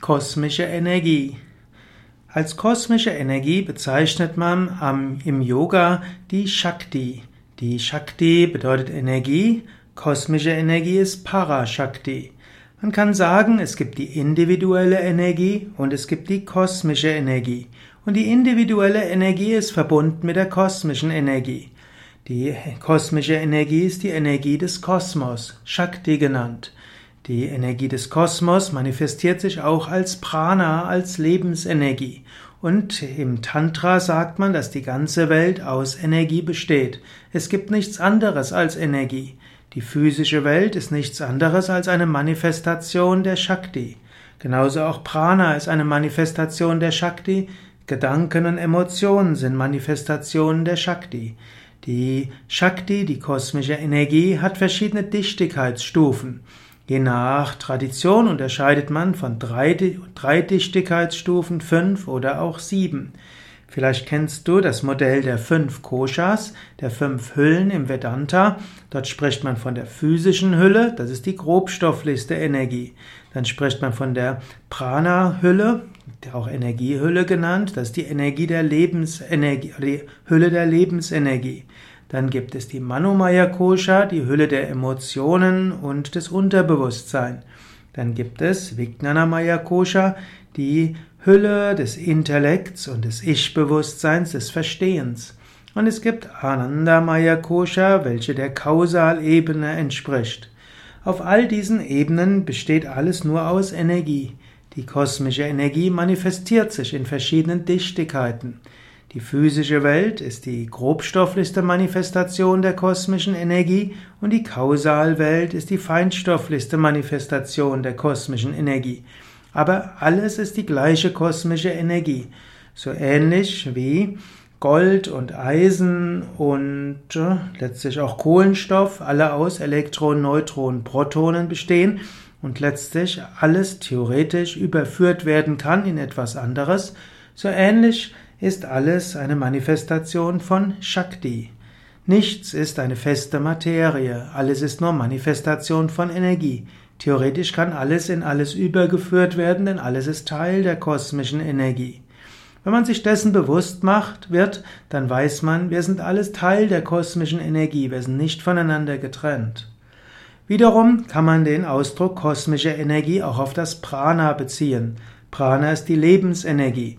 Kosmische Energie. Als kosmische Energie bezeichnet man am, im Yoga die Shakti. Die Shakti bedeutet Energie, kosmische Energie ist Parashakti. Man kann sagen, es gibt die individuelle Energie und es gibt die kosmische Energie. Und die individuelle Energie ist verbunden mit der kosmischen Energie. Die kosmische Energie ist die Energie des Kosmos, Shakti genannt. Die Energie des Kosmos manifestiert sich auch als Prana, als Lebensenergie. Und im Tantra sagt man, dass die ganze Welt aus Energie besteht. Es gibt nichts anderes als Energie. Die physische Welt ist nichts anderes als eine Manifestation der Shakti. Genauso auch Prana ist eine Manifestation der Shakti. Gedanken und Emotionen sind Manifestationen der Shakti. Die Shakti, die kosmische Energie, hat verschiedene Dichtigkeitsstufen. Je nach Tradition unterscheidet man von drei, drei Dichtigkeitsstufen, fünf oder auch sieben. Vielleicht kennst du das Modell der fünf Koshas, der fünf Hüllen im Vedanta. Dort spricht man von der physischen Hülle, das ist die grobstofflichste Energie. Dann spricht man von der Prana-Hülle, auch Energiehülle genannt, das ist die Energie der Lebensenergie, die Hülle der Lebensenergie. Dann gibt es die Manomaya Kosha, die Hülle der Emotionen und des Unterbewusstseins. Dann gibt es Vijnanamaya Kosha, die Hülle des Intellekts und des Ich-Bewusstseins, des Verstehens. Und es gibt Anandamaya Kosha, welche der Kausalebene entspricht. Auf all diesen Ebenen besteht alles nur aus Energie. Die kosmische Energie manifestiert sich in verschiedenen Dichtigkeiten. Die physische Welt ist die grobstofflichste Manifestation der kosmischen Energie und die Kausalwelt ist die feinstofflichste Manifestation der kosmischen Energie. Aber alles ist die gleiche kosmische Energie. So ähnlich wie Gold und Eisen und äh, letztlich auch Kohlenstoff alle aus Elektronen, Neutronen, Protonen bestehen und letztlich alles theoretisch überführt werden kann in etwas anderes, so ähnlich ist alles eine Manifestation von Shakti. Nichts ist eine feste Materie, alles ist nur Manifestation von Energie. Theoretisch kann alles in alles übergeführt werden, denn alles ist Teil der kosmischen Energie. Wenn man sich dessen bewusst macht, wird, dann weiß man, wir sind alles Teil der kosmischen Energie, wir sind nicht voneinander getrennt. Wiederum kann man den Ausdruck kosmische Energie auch auf das Prana beziehen. Prana ist die Lebensenergie.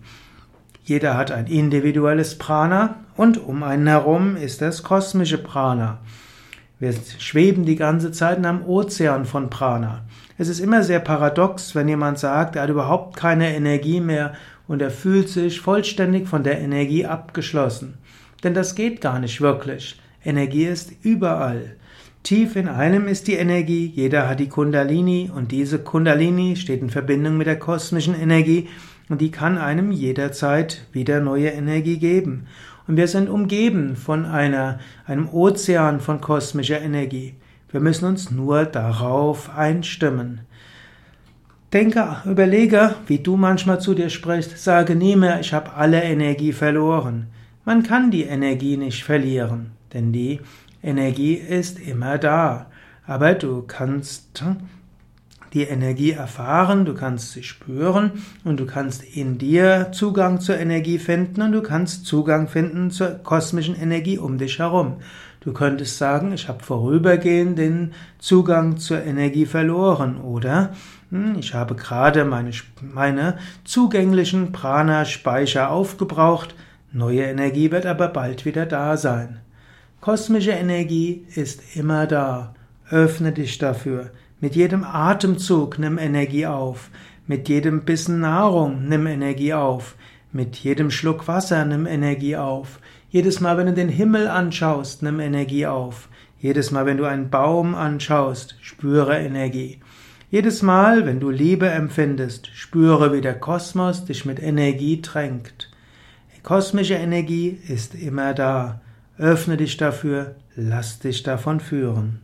Jeder hat ein individuelles Prana und um einen herum ist das kosmische Prana. Wir schweben die ganze Zeit in einem Ozean von Prana. Es ist immer sehr paradox, wenn jemand sagt, er hat überhaupt keine Energie mehr und er fühlt sich vollständig von der Energie abgeschlossen. Denn das geht gar nicht wirklich. Energie ist überall. Tief in einem ist die Energie, jeder hat die Kundalini und diese Kundalini steht in Verbindung mit der kosmischen Energie und die kann einem jederzeit wieder neue Energie geben. Und wir sind umgeben von einer, einem Ozean von kosmischer Energie. Wir müssen uns nur darauf einstimmen. Denke, überlege, wie du manchmal zu dir sprichst. Sage nie mehr, ich habe alle Energie verloren. Man kann die Energie nicht verlieren, denn die Energie ist immer da. Aber du kannst die Energie erfahren, du kannst sie spüren und du kannst in dir Zugang zur Energie finden und du kannst Zugang finden zur kosmischen Energie um dich herum. Du könntest sagen, ich habe vorübergehend den Zugang zur Energie verloren oder hm, ich habe gerade meine, meine zugänglichen Prana-Speicher aufgebraucht, neue Energie wird aber bald wieder da sein. Kosmische Energie ist immer da. Öffne dich dafür. Mit jedem Atemzug nimm Energie auf. Mit jedem Bissen Nahrung nimm Energie auf. Mit jedem Schluck Wasser nimm Energie auf. Jedes Mal, wenn du den Himmel anschaust, nimm Energie auf. Jedes Mal, wenn du einen Baum anschaust, spüre Energie. Jedes Mal, wenn du Liebe empfindest, spüre, wie der Kosmos dich mit Energie tränkt. Kosmische Energie ist immer da. Öffne dich dafür, lass dich davon führen.